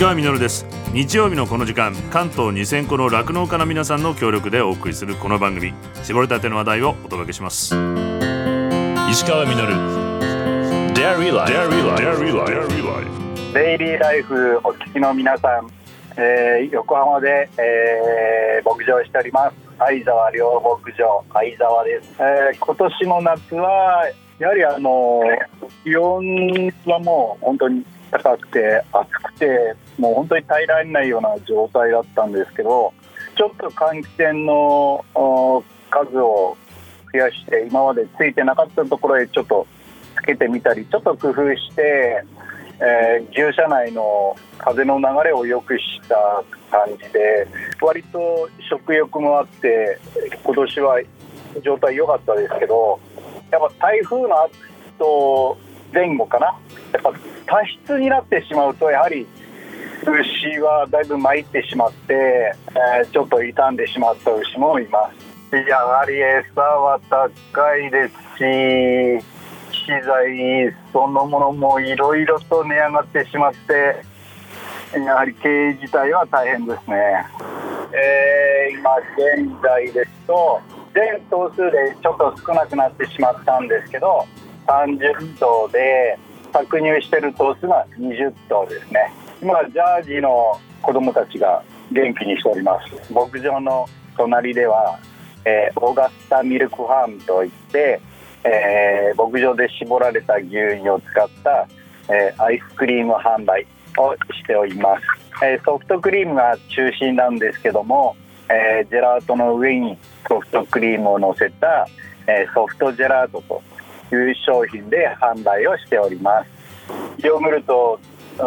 川みです。日曜日のこの時間関東2000個の酪農家の皆さんの協力でお送りするこの番組。絞りたての話題をお届けします。石川みデイリーライフお聞きの皆さん、えー、横浜で、えー、牧場しております。相沢両牧場相沢です、えー、今年の夏はやはりあの気温はもう本当に高くて暑くてもう本当に耐えられないような状態だったんですけどちょっと換気扇の数を増やして今までついてなかったところへちょっとつけてみたりちょっと工夫して、えー、牛舎内の風の流れを良くした感じで割と食欲もあって今年は状態良かったですけどやっぱ台風の後前後かなやっぱ多湿になってしまうとやはり牛はだいぶ参ってしまって、えー、ちょっと傷んでしまった牛もいます。やはり餌は高いですし資材そのものもいろいろと値上がってしまってやはり経営自体は大変ですね、えー、今現在ですと全頭数でちょっと少なくなってしまったんですけど30頭で搾乳してる頭数が20頭ですね。今ジャージの子供たちが元気にしております。牧場の隣では、えー、オーガスタミルクファームといって、えー、牧場で絞られた牛乳を使った、えー、アイスクリーム販売をしております、えソフトクリームが中心なんですけども、えジェラートの上にソフトクリームを乗せた、えソフトジェラートという商品で販売をしております。ヨーグルトち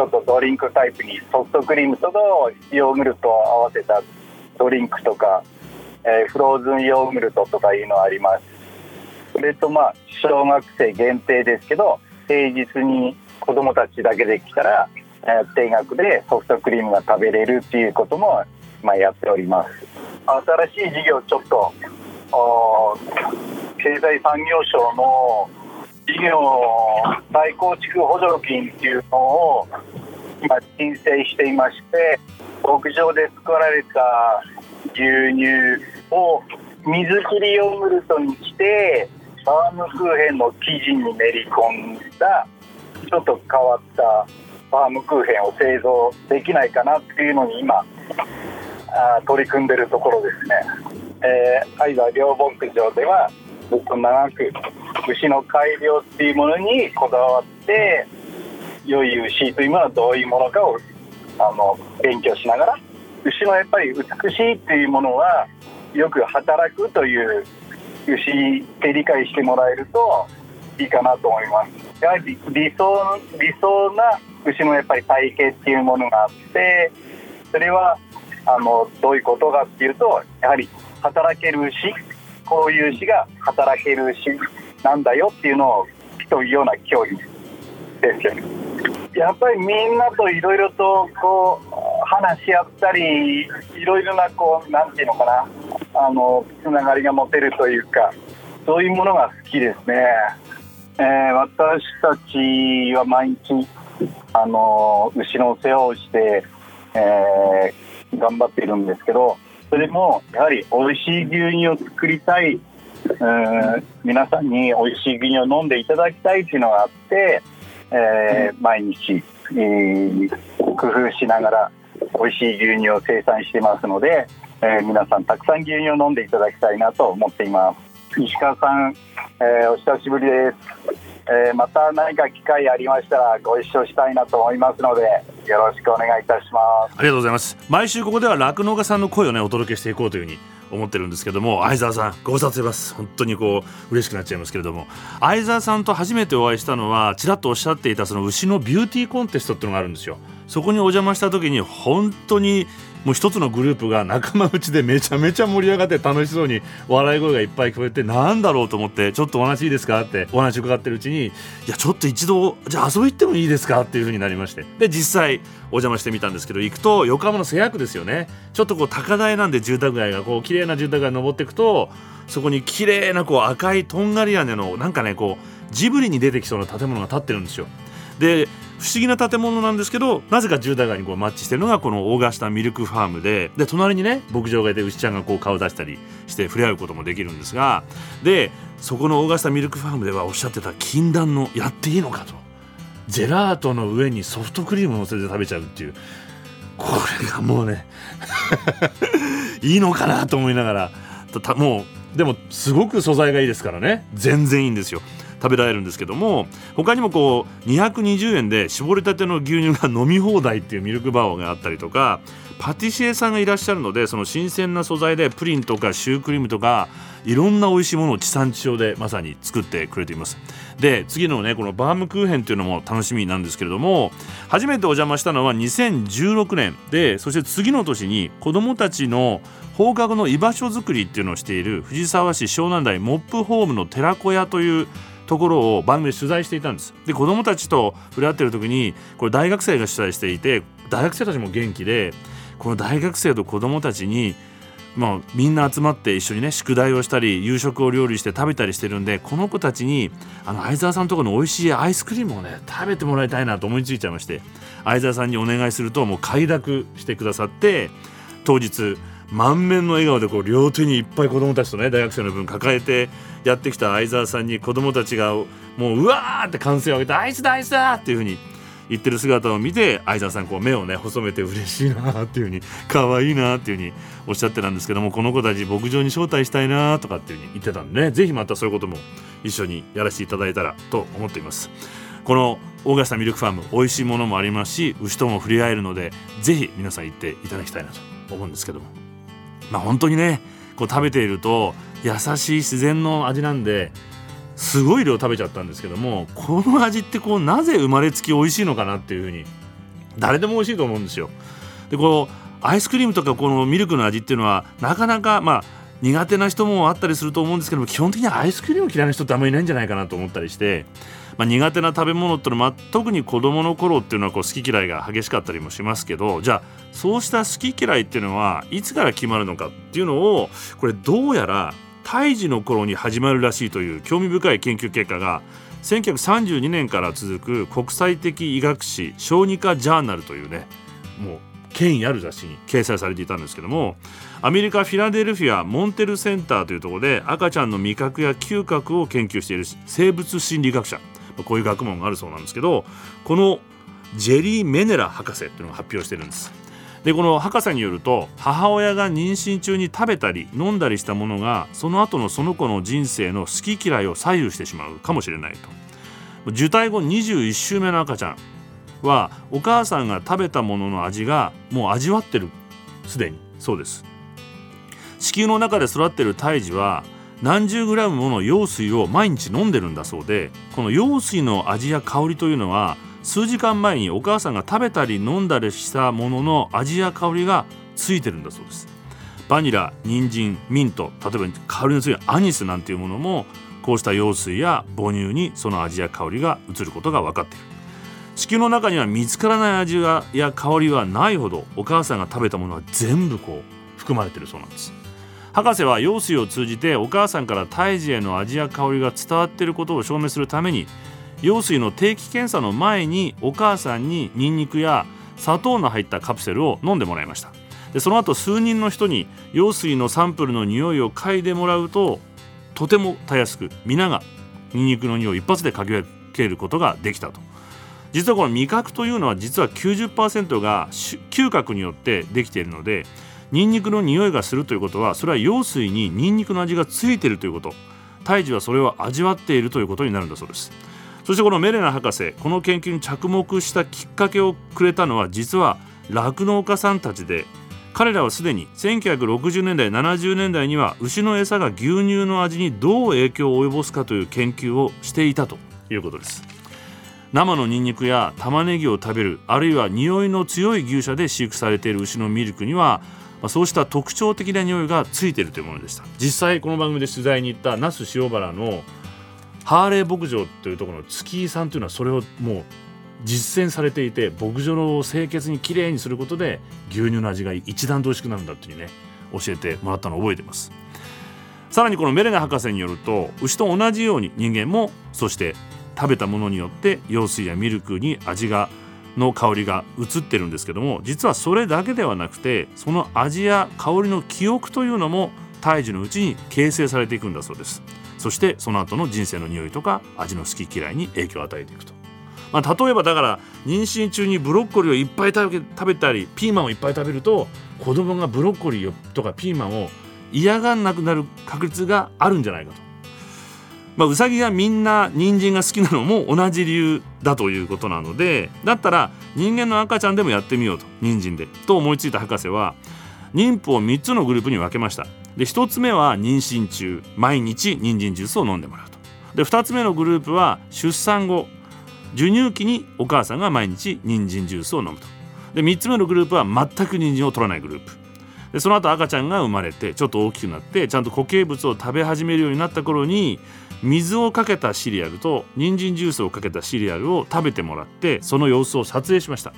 ょっとドリンクタイプにソフトクリームとヨーグルトを合わせたドリンクとか、えー、フローズンヨーグルトとかいうのあります。それとまあ小学生限定ですけど平日に子どもたちだけで来たら、えー、定額でソフトクリームが食べれるっていうことも、まあ、やっております。新しい事業ちょっと経済産業省の事業再構築補助金っていうのを今申請していまして牧場で作られた牛乳を水切りヨーグルトにしてバームクーヘンの生地に練り込んだちょっと変わったバームクーヘンを製造できないかなっていうのに今あ取り組んでるところですね。えー、愛沢両牧場ではずっと長く牛の改良っていうものにこだわって良い牛というものはどういうものかをあの勉強しながら牛のやっぱり美しいっていうものはよく働くという牛で理解してもらえるといいかなと思います。やはり理想理想な牛のやっぱり体型っていうものがあってそれはあのどういうことかっていうとやはり働ける牛こういう牛が働ける牛なんだよっていうのを競うような競技ですよね。やっぱりみんなといろいろとこう話し合ったりいろいろなこうなんていうのかなあのつながりが持てるというかそういうものが好きですね。えー、私たちは毎日あの牛の世話をして、えー、頑張っているんですけどそれもやはり美味しい牛乳を作りたい皆さんに美味しい牛乳を飲んでいただきたいというのがあって、えー、毎日、えー、工夫しながら美味しい牛乳を生産してますので、えー、皆さんたくさん牛乳を飲んでいただきたいなと思っています。石川さん、えお久しぶりです。えー、また何か機会ありましたらご一緒したいなと思いますのでよろしくお願いいたします。ありがとうございます。毎週ここでは酪農家さんの声をねお届けしていこうというふうに思ってるんですけども相沢さんご無沙汰してます。本当にこう嬉しくなっちゃいますけれども。相沢さんと初めてお会いしたのはちらっとおっしゃっていたその牛のビューティーコンテストっていうのがあるんですよ。そこにお邪魔した時に本当にもう一つのグループが仲間内でめちゃめちゃ盛り上がって楽しそうに笑い声がいっぱい聞こえてなんだろうと思ってちょっとお話いいですかって お話伺ってるうちにいやちょっと一度じゃあ遊び行ってもいいですかっていう風になりまして。で実際お邪魔してみたんですけど行くと横浜の瀬谷区ですよね。ちょっとこう高台なんで住宅街がこう綺麗な住宅街登っていくとそこに綺麗なこう赤いとんがり屋根のなんかねこうジブリに出てきそうな建物が建ってるんですよ。で不思議な建物なんですけどなぜか住宅街にこうマッチしてるのがこのオーガスタミルクファームでで隣にね牧場がいて牛ちゃんがこう顔出したりして触れ合うこともできるんですがでそこのオーガスタミルクファームではおっしゃってた禁断のやっていいのかと。ジェラートの上にソフトクリームを乗せて食べちゃうっていう。これがもうね いいのかなと思いながらもうでもすごく素材がいいですからね。全然いいんですよ。食べられるんですけども他にもこう220円で絞りたての牛乳が飲み放題っていうミルクバーがあったりとかパティシエさんがいらっしゃるのでその新鮮な素材でプリンとかシュークリームとかいろんな美味しいものを地産地消でまさに作ってくれています。で次のねこのバームクーヘンというのも楽しみなんですけれども初めてお邪魔したのは2016年。でそして次の年に子どもたちの放課後の居場所づくりっていうのをしている藤沢市湘南台モップホームの寺子屋というところを番組で取材していたんです。で子どもたちと触れ合ってる時にこれ大学生が取材していて大学生たちも元気でこの大学生と子どもたちにまあ、みんな集まって一緒にね宿題をしたり夕食を料理して食べたりしてるんでこの子たちにあの相沢さんのとこの美味しいアイスクリームをね食べてもらいたいなと思いついちゃいまして相沢さんにお願いするともう快諾してくださって当日満面の笑顔でこう両手にいっぱい子どもたちとね大学生の分抱えてやってきた相沢さんに子どもたちがもううわーって歓声を上げて「アイスだアイスだ!」っていうふうに言ってる姿を見て相沢さんこう目をね細めて嬉しいなっていうふうに可愛いなっていうふうにおっしゃってたんですけどもこの子たち牧場に招待したいなとかっていうふうに言ってたんでね是非またそういうことも一緒にやらせていただいたらと思っていますこのオーガスタミルクファーム美味しいものもありますし牛とも触れ合えるので是非皆さん行っていただきたいなと思うんですけどもまあ本当にねこう食べていると優しい自然の味なんですごい量食べちゃったんですけどもこの味ってこうなぜ生まれつき美味しいのかなっていうふうに誰でも美味しいと思うんですよ。でこうアイスクリームとかこのミルクの味っていうのはなかなかまあ苦手な人もあったりすると思うんですけども基本的にはアイスクリーム嫌いな人ってあんまりいないんじゃないかなと思ったりして、まあ、苦手な食べ物っていうのは、特に子どもの頃っていうのはこう好き嫌いが激しかったりもしますけどじゃあそうした好き嫌いっていうのはいつから決まるのかっていうのをこれどうやら胎児の頃に始まるらしいという興味深い研究結果が1932年から続く国際的医学誌小児科ジャーナルというねもう権威ある雑誌に掲載されていたんですけどもアメリカ・フィラデルフィアモンテルセンターというところで赤ちゃんの味覚や嗅覚を研究している生物心理学者こういう学問があるそうなんですけどこのジェリー・メネラ博士というのが発表してるんです。でこの博士によると母親が妊娠中に食べたり飲んだりしたものがその後のその子の人生の好き嫌いを左右してしまうかもしれないと。受胎後21週目の赤ちゃんはお母さんが食べたものの味がもう味わってるすでに。そうです。子宮の中で育ってる胎児は何十グラムもの羊水を毎日飲んでるんだそうでこの羊水の味や香りというのは数時間前にお母さんが食べたり飲んだりしたものの味や香りがついてるんだそうです。バニラ人参ミント例えば香りの強いアニスなんていうものもこうした羊水や母乳にその味や香りが移ることが分かっている。地球の中には見つからない味や香りはないほどお母さんが食べたものは全部こう含まれているそうなんです。博士は羊水を通じてお母さんから胎児への味や香りが伝わっていることを証明するために羊水の定期検査の前にお母さんにニンニクや砂糖の入ったカプセルを飲んでもらいました。でその後数人の人に羊水のサンプルの匂いを嗅いでもらうととてもたやすく皆がニンニクの匂いを一発で嗅ぎ分けることができたと。実はこの味覚というのは実は90%が嗅覚によってできているのでニンニクの匂いがするということはそれは羊水にニンニクの味がついているということ。胎児はそれを味わっているということになるんだそうです。そしてこのメレナ博士この研究に着目したきっかけをくれたのは実は酪農家さんたちで彼らはすでに1960年代70年代には牛の餌が牛乳の味にどう影響を及ぼすかという研究をしていたということです。生のニンニクや玉ねぎを食べるあるいは匂いの強い牛舎で飼育されている牛のミルクにはまそうした特徴的な匂いがついているというものでした。実際この番組で取材に行った那須塩原のハーレー牧場というところの月井さんというのはそれをもう実践されていて牧場を清潔にきれいにすることで牛乳の味が一段と美味しくなるんだっていうね教えてもらったのを覚えてます。さらにこのメレナ博士によると牛と同じように人間もそして食べたものによって用水やミルクに味がの香りが移ってるんですけども実はそれだけではなくてその味や香りの記憶というのも胎児のうちに形成されていくんだそうです。そしてその後の人生の匂いとか味の好き嫌いに影響を与えていくと、まあ、例えばだから妊娠中にブロッコリーをいっぱい食べ食べたりピーマンをいっぱい食べると子供がブロッコリーとかピーマンを嫌がんなくなる確率があるんじゃないかと。まあ、ウサギがみんな人参が好きなのも同じ理由だということなのでだったら人間の赤ちゃんでもやってみようと人参でと思いついた博士は妊婦を3つのグループに分けました。で1つ目は妊娠中毎日人参ジュースを飲んでもらうと。で2つ目のグループは出産後授乳期にお母さんが毎日人参ジュースを飲むと。で3つ目のグループは全く人参を取らないグループ。でその後赤ちゃんが生まれてちょっと大きくなってちゃんと固形物を食べ始めるようになった頃に水をかけたシリアルと人参ジュースをかけたシリアルを食べてもらってその様子を撮影しました。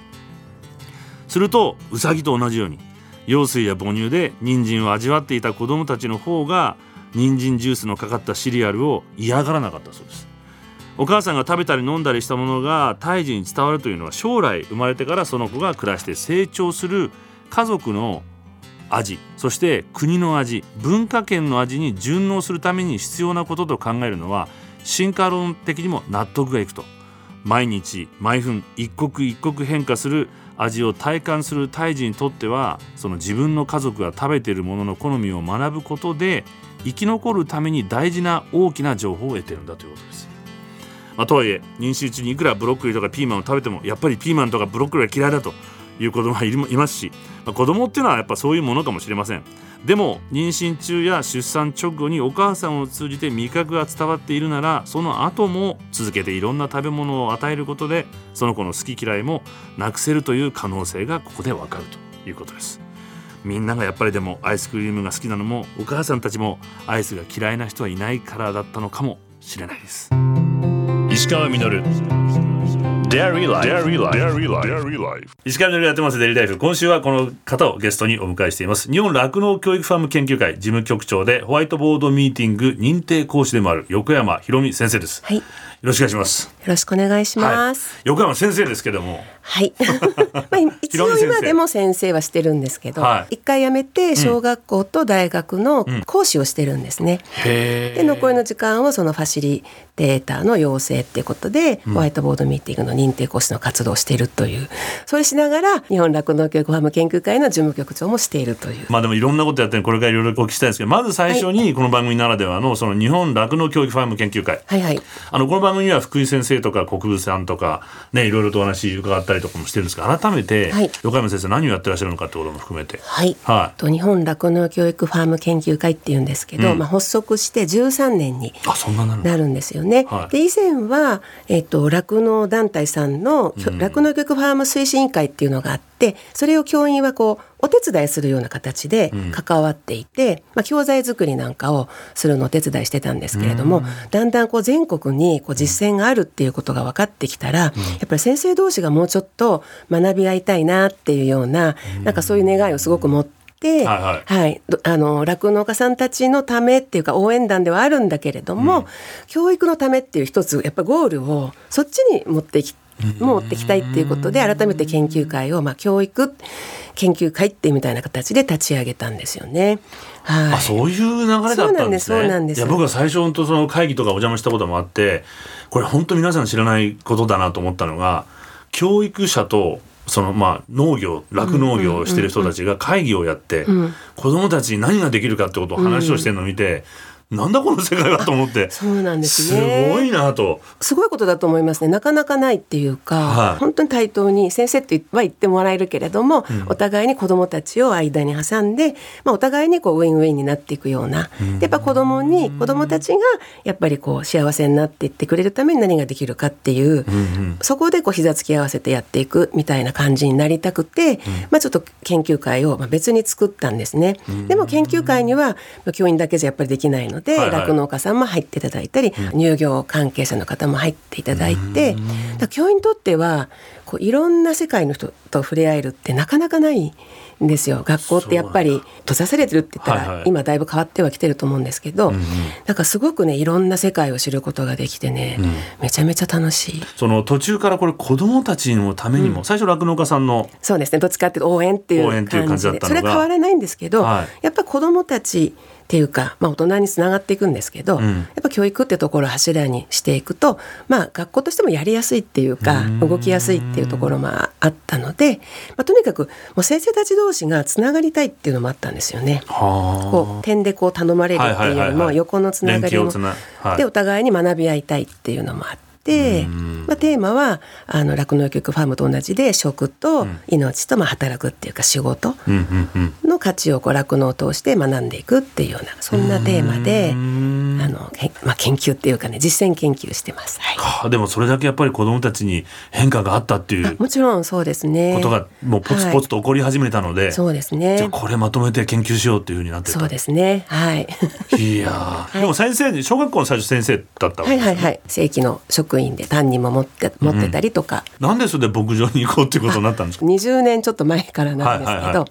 するとウサギと同じように羊水や母乳で人参を味わっていた子どもたちの方が人参ジュースのかかったシリアルを嫌がらなかったそうです。お母さんが食べたり飲んだりしたものが胎児に伝わるというのは将来生まれてからその子が暮らして成長する家族の味そして国の味文化圏の味に順応するために必要なことと考えるのは進化論的にも納得がいくと毎日毎分一刻一刻変化する味を体感する胎児にとってはその自分の家族が食べているものの好みを学ぶことで生き残るために大事な大きな情報を得てるんだということです。まあ、とはいえ妊娠中にいくらブロッコリーとかピーマンを食べてもやっぱりピーマンとかブロッコリーが嫌いだという子供がいますし、まあ、子供っていうのはやっぱそういうものかもしれません。でも妊娠中や出産直後にお母さんを通じて味覚が伝わっているならその後も続けていろんな食べ物を与えることでその子の好き嫌いもなくせるという可能性がここでわかるということです。みんながやっぱりでもアイスクリームが好きなのもお母さんたちもアイスが嫌いな人はいないからだったのかもしれないです。石川稔。Dairy Life. Dairy Life. Dairy Life. 石川のやってますデリーライフ。今週はこの方をゲストにお迎えしています。日本酪農教育ファーム研究会事務局長でホワイトボードミーティング認定講師でもある横山博美先生です。はい。よろしくお願いします。よろしくお願いします。はい、横山先生ですけども。はい。まあ、一応今でも先生はしてるんですけど、一、はい、回辞めて小学校と大学の講師をしてるんですね。うん、で残りの時間をそのファシリテーターの養成っていうことで、ホワイトボードミーティングの認定講師の活動をしているというそれしながら日本酪農教育ファーム研究会の事務局長もしているという。まあでもいろんなことやってこれからいろいろお聞きしたいんですけどまず最初にこの番組ならではのその日本酪農教育ファーム研究会、はいはい、あのこの番は福井先生とか国分さんとかねいろいろとお話伺ったりとかもしてるんですが改めて、はい、横山先生何をやってらっしゃるのかってことも含めて。はい、はい、と日本酪農教育ファーム研究会っていうんですけど、うん、まあ発足して13年になるんですよね。はい、で以前はえっ、ー、と酪農団体さんの酪農教育ファーム推進委員会っていうのがあってそれを教員はこうお手伝いするような形で関わっていて、うん、まあ、教材作りなんかをするのをお手伝いしてたんですけれども、うん、だんだんこう全国にこう実践があるっていうことが分かってきたら、うん、やっぱり先生同士がもうちょっと学び合いたいなっていうような、なんかそういう願いをすごく持って。はい、はい。はい、あの酪農家さんたちのためっていうか応援団ではあるんだけれども、教育のためっていう一つやっぱゴールをそっちに持ってき持ってきたいっていうことで改めて研究会を、まあ、教育研究会ってみたいな形で立ち上げたんですよね。はい、あそういう流れだったんですね。そうなんですいや僕は最初とその会議とかお邪魔したこともあってこれ本当皆さん知らないことだなと思ったのが教育者とそのまあ農業酪農業をしてる人たちが会議をやって、子どもたちに何ができるかってことを話をしてるのを見て、なんだこの世界はと思って。そうなんですね。すごいなと。すごいことだと思いますね。なかなかないっていうか、はい、本当に対等に先生とは言ってもらえるけれども、うん、お互いに子どもたちを間に挟んで、まあ、お互いにこうウィンウィンになっていくような、うん、やっぱ子どもに子どもたちがやっぱりこう幸せになっていってくれるために何ができるかっていう、うんうん、そこでこう膝つき合わせてやっていくみたいな感じになりたくて、うん、まあ、ちょっと研究会を別に作ったんですね。でも研究会には教員だけじゃやっぱりできないので、酪、農、家さんも入っていただいたり、乳業関係者の方も入っていただいて、教員にとってはこういろんな世界の人と触れ合えるってなかなかないんですよ。学校ってやっぱり閉ざされてるって言ったら、はいはい、今だいぶ変わってはきてると思うんですけど、うん。うん、なんかすごくねいろんな世界を知ることができてね、うん、めちゃめちゃ楽しい。その途中からこれ子どもたちのためにも、うん、最初酪農家さんのそうですね。どっちかっていうと応援っていう感じで。それは変わらないんですけど、はい、やっぱ子どもたちっていうか、まあ、大人につながっていくんですけど、うん、やっぱ教育ってところを柱にしていくと、まあ、学校としてもやりやすいっていうか動きやすいっていうところもあったので、まあ、とにかくもう先生たち同士がつながりたいっていうのもあったんですよね。こう点でこう頼まれるっていうよりも横のつながりも、はい、でお互いに学び合いたいっていうのもあって。、まあ、テーマはあの酪農教育ファームと同じで食と命とまあ働くっていうか仕事の価値を酪農を通して学んでいくっていうようなそんなテーマであの、まあ、研究っていうかね実践研究してます。はい、でもそれだけやっぱり子どもたちに変化があったっていうもちろんそうですね。ことがもうポツポツと起こり始めたので、はい、そうですね。じゃこれまとめて研究しようっていうふうになってそうですね。はい。いや、はい、でも先生に小学校の最初先生だったわけです、ね、はいはいはい。正規の職職員で担任も持って持ってたりとか、うん、なんでそれで牧場に行こうっていうことになったんですか？20年ちょっと前からなんですけど、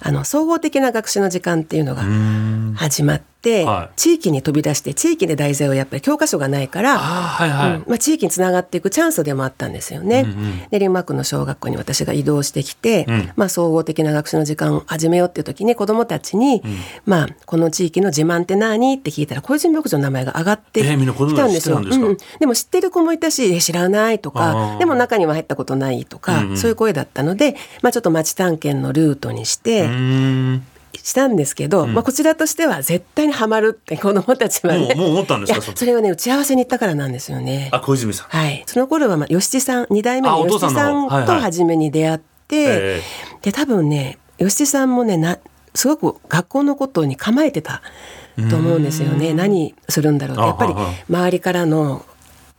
あの総合的な学習の時間っていうのが始まって、はい、地域に飛び出して地域で題材をやっぱり教科書がないから、はいはい。うん、まあ、地域につながっていくチャンスでもあったんですよね。うんうん、練馬区の小学校に私が移動してきて、うん、まあ、総合的な学習の時間を始めようっていう時に子どもたちに、うん、まあ、この地域の自慢って何って聞いたら小泉牧場の名前が上がってきたんですよ。えー、うん、でも知ってる子もいたし知らないとかでも中には入ったことないとか、うんうん、そういう声だったので、まあ、ちょっと町探検のルートにして。したんですけど、うん、まあ、こちらとしては絶対にはまるって 子どもたちはね。もう思ったんですか？それをね打ち合わせに行ったからなんですよね。あ小泉さん。はい。その頃はまあ吉地さん2代目の吉地さんと初めに出会って、はいはい、で多分ね吉地さんもねなすごく学校のことに構えてたと思うんですよね。何するんだろうって。やっぱり周りからの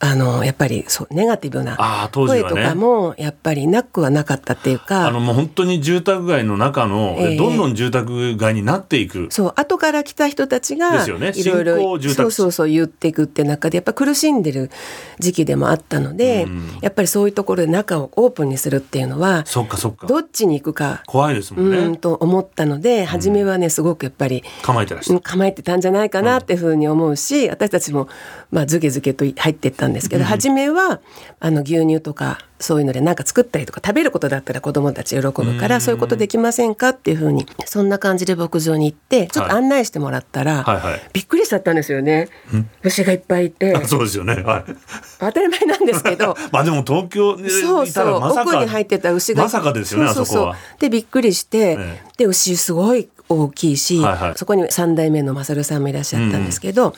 あのやっぱりそうネガティブな声とかもやっぱりなくはなかったっていうか、あのもう本当に住宅街の中の、えー、どんどん住宅街になっていく。そう後から来た人たちがいろいろそうそうそう言っていくって中でやっぱ苦しんでる時期でもあったので、うん、やっぱりそういうところで中をオープンにするっていうのはそっかそっか。どっちに行くか怖いですもんね。うんと思ったので初めはねすごくやっぱり構えてらっしゃ構えてたんじゃないかなっていうふうに思うし、私たちもまあずけずけと入っていったんですけど、初めはあの牛乳とかそういうので何か作ったりとか食べることだったら子どもたち喜ぶからそういうことできませんかっていうふうにそんな感じで牧場に行ってちょっと案内してもらったら、はいはい。はい、びっくりしちゃったんですよね。牛がいっぱいいて。そうですよね、はい、当たり前なんですけど。まあでも東京にそうそう。奥に入ってた牛がまさかですよねそうそうでびっくりして、ね、で牛すごい大きいし、はいはい、そこに3代目の勝さんもいらっしゃったんですけど、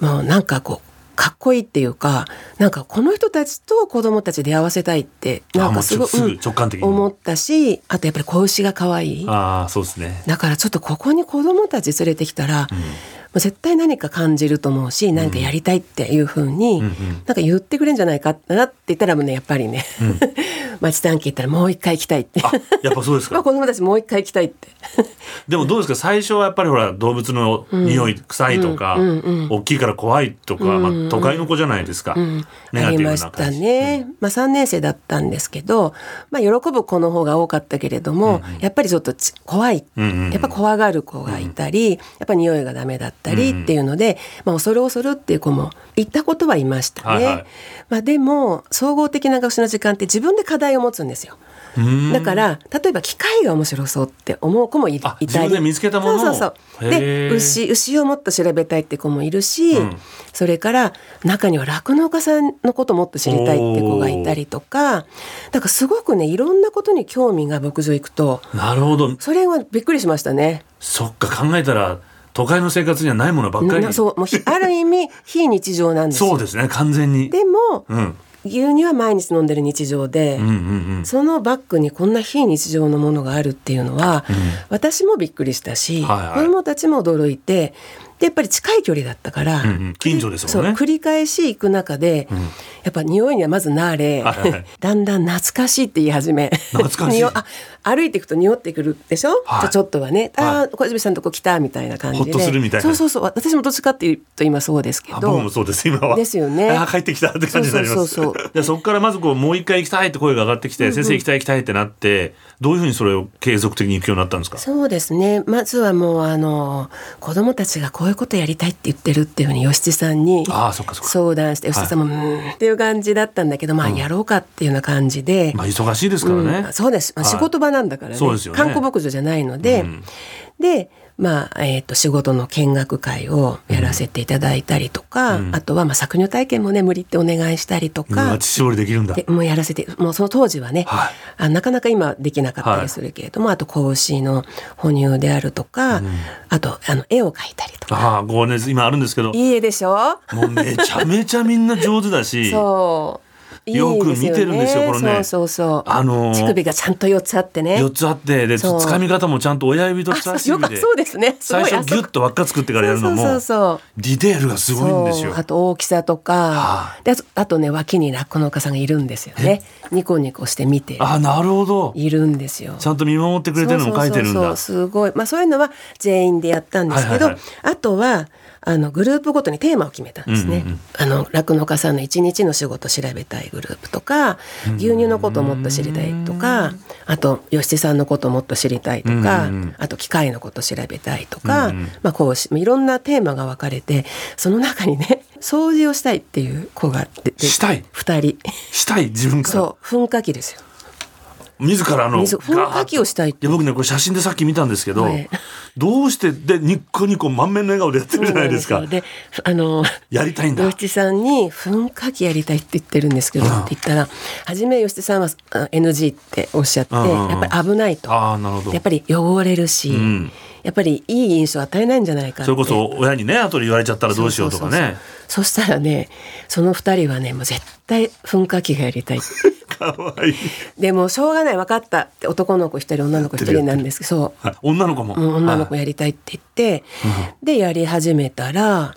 うん、もうなんかこうかっこいいっていうかなんかこの人たちと子供たち出会わせたいってなんかすごく、直感的に。思ったしあとやっぱり子牛が可愛い。あそうですね。だからちょっとここに子供たち連れてきたら、うん絶対何か感じると思うし何かやりたいっていうふうに、ん、なんか言ってくれんじゃないかなって言ったらもうねやっぱりね、うん、町短期行ったらもう一回行きたいって。やっぱそうですか？ま あ子供たちもう一回行きたいって。でもどうですか？最初はやっぱりほら動物の匂い、うん、臭いとか、うんうん大きいから怖いとか、まあ、都会の子じゃないですか、うん。ありましたね、まあ、3年生だったんですけど、まあ、喜ぶ子の方が多かったけれども、やっぱりちょっと怖い、やっぱ怖がる子がいたり、やっぱ匂いがダメだったりっていうので、まあ、恐る恐るっていう子も行ったことはいましたね。はいはい、まあ、でも総合的な学習の時間って自分で課題を持つんですよ。だから例えば機械が面白そうって思う子もいたり。見つけたものそうそうそう。で牛牛をもっと調べたいって子もいるし、うん、それから中には酪農家さんのこともっと知りたいって子がいたりとか。だからすごくねいろんなことに興味が牧場行くとなるほど。それはびっくりしましたね。そっか考えたら都会の生活にはないものばっかり。そうもう ある意味非日常なんですそうですね完全に。でも、うん、牛乳は毎日飲んでる日常で、うんうんうん、そのバッグにこんな非日常のものがあるっていうのは、うん、私もびっくりしたし、はいはい、子どもたちも驚いてでやっぱり近い距離だったから、うんうん、近所ですもんね。繰り返し行く中で、うん、やっぱ匂いにはまず慣れ、はい。はい、だんだん懐かしいって言い始め。懐かしい。あ歩いていくと匂ってくるでしょ、はい、ちょっとはね「ああ小泉さんとこ来た」みたいな感じで。そうそうそう。私もどっちかっていうと今そうですけど。僕もそうです今は。ですよね。あ 帰ってきたって感じになります。そうでそこ からまずこうもう一回行きたいって声が上がってきて、うんうん、先生行きたい行きたいってなってどういうふうにそれを継続的に行くようになったんですか？そうですね。まずはもうあの子供たちがこういうことやりたいって言ってるっていうふうに吉地さんに相談して吉地さんも、はい、うんっていう感じだったんだけどまあやろうかっていうような感じで、まあ忙しいですからね、うん、そうです、まあ、仕事場なんだからね、はい、観光牧場じゃないので、うん、でまあえーと、仕事の見学会をやらせていただいたりとか、うん、あとはまあ搾乳体験もね無理ってお願いしたりとか乳搾りできるんだ。もうやらせてもうその当時はね、はい、あなかなか今できなかったりするけれども、はい、あと子牛の哺乳であるとか、うん、あとあの絵を描いたりとか。あこうね今あるんですけど。いい絵でしょ？もうめちゃめちゃみんな上手だし。そうよく見てるんですよ、これね。そうそうそう。あのー、乳首がちゃんと四つあってね。四つあって、で、掴み方もちゃんと親指と人差し指で。そうですね。最初ギュッと輪っか作ってからやるのも。そうそうディテールがすごいんですよ。あと大きさとか、はあ、で、あとね、脇に酪農家さんがいるんですよね。ニコニコして見て。あ、なるほど。いるんですよ。ちゃんと見守ってくれてるのも書いてるんだ。そうそうすごい。まあ、そういうのは全員でやったんですけど、はいはいはい、あとは。あのグループごとにテーマを決めたんですね。酪農家さんの一日の仕事を調べたいグループとか牛乳のことをもっと知りたいとかあと吉さんのことをもっと知りたいとか、うんうん、あと機械のことを調べたいとか、うんうん、まあ、こういろんなテーマが分かれてその中にね掃除をしたいっていう子が出てしたい？2人。したい？自分から？そう噴火器ですよ自らの噴火器をしたいって。僕ねこれ写真でさっき見たんですけど、はい、どうしてでニッコニコ満面の笑顔でやってるじゃないですか。であのやりたいんだ。吉さんに噴火器やりたいって言ってるんですけど、うん、って言ったら初め吉さんは NG っておっしゃって、うんうん、やっぱり危ないと。あなるほど。やっぱり汚れるし、うんやっぱりいい印象を与えないんじゃないかそれこそ親にね後で言われちゃったらどうしようとかね。そしたらねその二人はねもう絶対噴火器がやりたい。かわいい。でもしょうがない分かったって男の子一人女の子一人なんですけどそう、女の子も、うん、女の子やりたいって言って、はい、でやり始めたら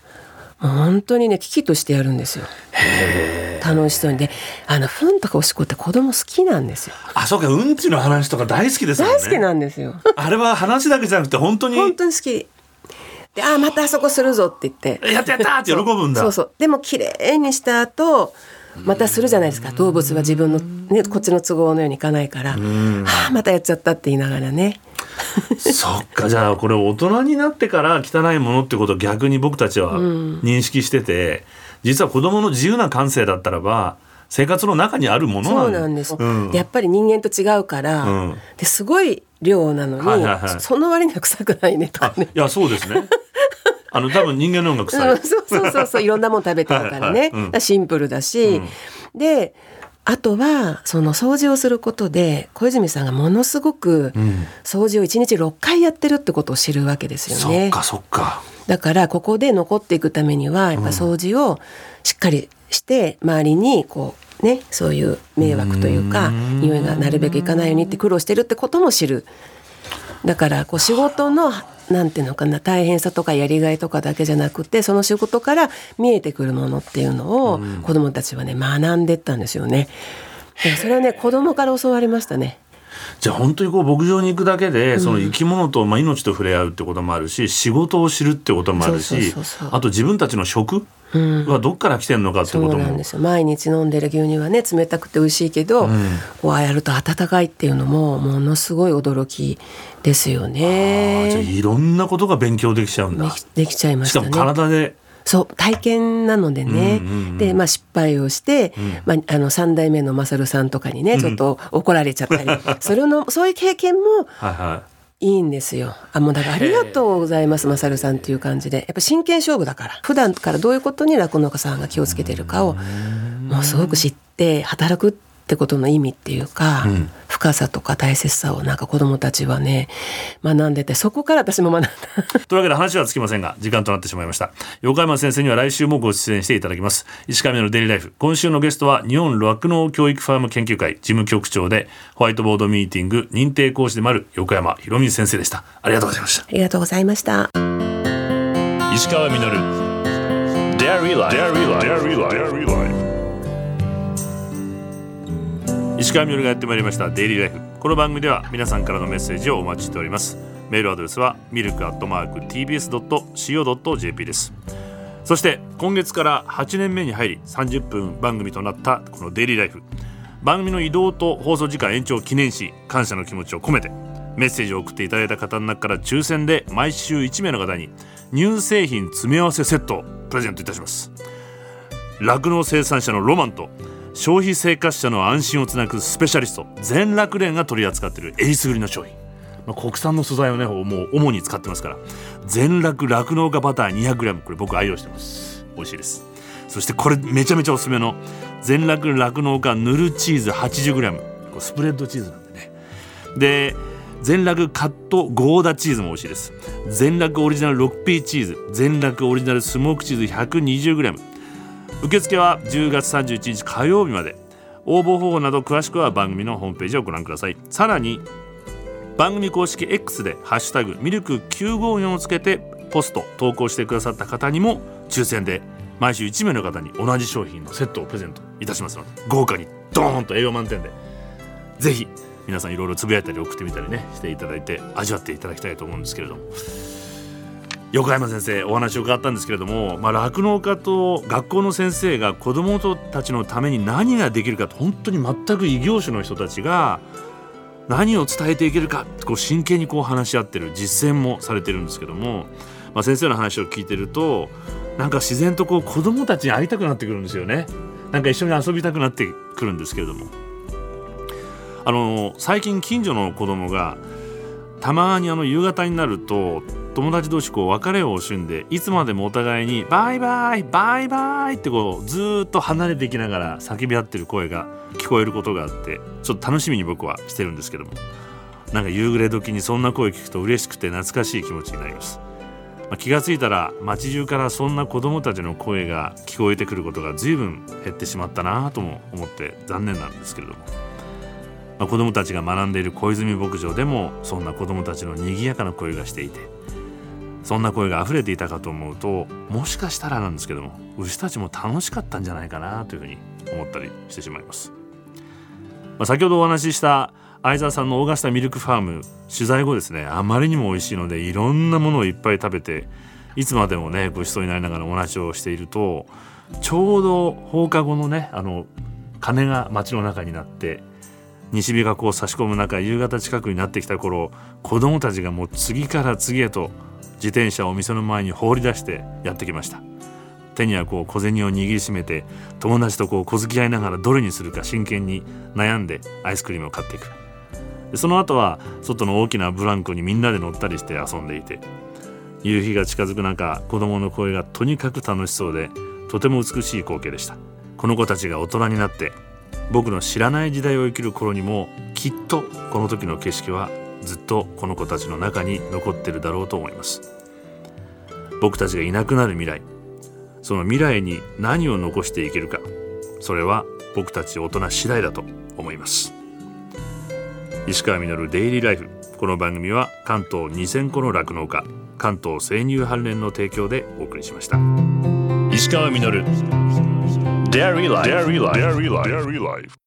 本当にね危機としてやるんですよ。楽しそうに。であの糞とかおしっこって子供好きなんですよ。あそうかうんちの話とか大好きです、ね、大好きなんですよ。あれは話だけじゃなくて本当に本当に好き。であまたあそこするぞって言って。やったやったって喜ぶんだ。そうそう。でも綺麗にした後またするじゃないですか。動物は自分の、ね、こっちの都合のようにいかないから、はあ、またやっちゃったって言いながらね。そっか。じゃあこれ大人になってから汚いものってことを逆に僕たちは認識してて、実は子供の自由な感性だったらば生活の中にあるものそうなんです、うん、やっぱり人間と違うから、うん、ですごい量なのに、はいはいはい、その割には臭くないねとかね。いやそうですね。あの多分人間の音楽臭い、そうそうそうそういろんなもの食べてるからね、はいシンプルだし、であとはその掃除をすることで小泉さんがものすごく掃除を1日6回やってるってことを知るわけですよね。そっかそっかだからここで残っていくためにはやっぱ掃除をしっかりして周りにこうねそういう迷惑というか匂いがなるべくいかないようにって苦労してるってことも知る。だからこう仕事のなんていうのかな大変さとかやりがいとかだけじゃなくてその仕事から見えてくるものっていうのを子どもたちはね学んでったんですよね。それはね子供から教わりましたね。じゃあ本当にこう牧場に行くだけでその生き物と、まあ、命と触れ合うってこともあるし仕事を知るってこともあるしあと自分たちの食はどっから来てるのかってことも、うん、そうなんですよ。毎日飲んでる牛乳はね冷たくて美味しいけど、うん、こうやると温かいっていうのもものすごい驚きですよね。じゃあいろんなことが勉強できちゃうんだ。できちゃいましたね。しかも体でそう体験なのでね、うんうんうん、で、まあ、失敗をして、うん、まあ、あの3代目の勝さんとかにねちょっと怒られちゃったり、うん、それのそういう経験も、はいはい。んですよ。あ、もうだからありがとうございます、まさんっていう感じで。やっぱ真剣勝負だから。普段からどういうことに酪農家さんが気をつけてるかを、もうすごく知って働くってことの意味っていうか、うん、深さとか大切さをなんか子供たちはね学んでてそこから私も学んだ。というわけで話はつきませんが時間となってしまいました。横山先生には来週もご出演していただきます。石上のデイリーライフ。今週のゲストは日本酪農教育ファーム研究会事務局長でホワイトボードミーティング認定講師でもある横山博美先生でした。ありがとうございました。ありがとうございました。石川稔。Dairy Life 石川みのるがやってまいりましたデイリーライフこの番組では皆さんからのメッセージをお待ちしております。メールアドレスはミルクアットマーク TBS.CO.JP です。そして今月から8年目に入り30分番組となったこのデイリーライフ番組の移動と放送時間延長を記念し感謝の気持ちを込めてメッセージを送っていただいた方の中から抽選で毎週1名の方に乳製品詰め合わせセットをプレゼントいたします。酪農生産者のロマンと消費生活者の安心をつなぐスペシャリスト全酪連が取り扱っているえりすぐりの商品、まあ、国産の素材をねもう主に使ってますから。全酪酪農家バター 200g これ僕愛用してます。美味しいですそしてこれめちゃめちゃおすすめの全酪酪農家ぬるチーズ 80g スプレッドチーズなんでね。で全酪カットゴーダチーズも美味しいです。全酪オリジナル 6P チーズ。全酪オリジナルスモークチーズ 120g 受付は10月31日火曜日まで。応募方法など詳しくは番組のホームページをご覧ください。さらに番組公式 X で「ハッシュタグミルク954」をつけてポスト投稿してくださった方にも抽選で毎週1名の方に同じ商品のセットをプレゼントいたしますので豪華にドーンと栄養満点で。ぜひ皆さんいろいろつぶやいたり送ってみたりねしていただいて味わっていただきたいと思うんですけれども。横山先生お話を伺ったんですけれども酪農、まあ、家と学校の先生が子どもたちのために何ができるかと本当に全く異業種の人たちが何を伝えていけるかこう真剣にこう話し合ってる実践もされてるんですけども、まあ、先生の話を聞いてるとなんか自然とこう子どもたちに会いたくなってくるんですよね。なんか一緒に遊びたくなってくるんですけれどもあの最近近所の子供がたまにあの夕方になると友達同士こう別れを惜しんでいつまでもお互いに「バイバイバイバイ」ってこうずっと離れていきながら叫び合ってる声が聞こえることがあってちょっと楽しみに僕はしてるんですけどもなんか夕暮れ時にそんな声聞くと嬉しくて懐かしい気持ちになります、まあ、気がついたら街中からそんな子供たちの声が聞こえてくることが随分減ってしまったなとも思って残念なんですけれども。まあ、子どもたちが学んでいる小泉牧場でもそんな子どもたちの賑やかな声がしていてそんな声が溢れていたかと思うともしかしたらなんですけども牛たちも楽しかったんじゃないかなというふうに思ったりしてしまいます、まあ、先ほどお話しした相沢さんのオーガスタミルクファーム取材後ですねあまりにも美味しいのでいろんなものをいっぱい食べていつまでもねごちそうになりながらお話をしているとちょうど放課後のねあの鐘が街の中になって西日がこう差し込む中夕方近くになってきた頃子供たちがもう次から次へと自転車を店の前に放り出してやってきました。手にはこう小銭を握りしめて友達とこう小突き合いながらどれにするか真剣に悩んでアイスクリームを買っていく。その後は外の大きなブランコにみんなで乗ったりして遊んでいて夕日が近づく中子供の声がとにかく楽しそうでとても美しい光景でした。この子たちが大人になって僕の知らない時代を生きる頃にもきっとこの時の景色はずっとこの子たちの中に残ってるだろうと思います僕たちがいなくなる未来その未来に何を残していけるかそれは僕たち大人次第だと思います石川稔デイリーライフこの番組は関東2000個の酪農家関東生乳関連の提供でお送りしました石川稔 Life. Dairy Life. Dairy Life. Dairy Life.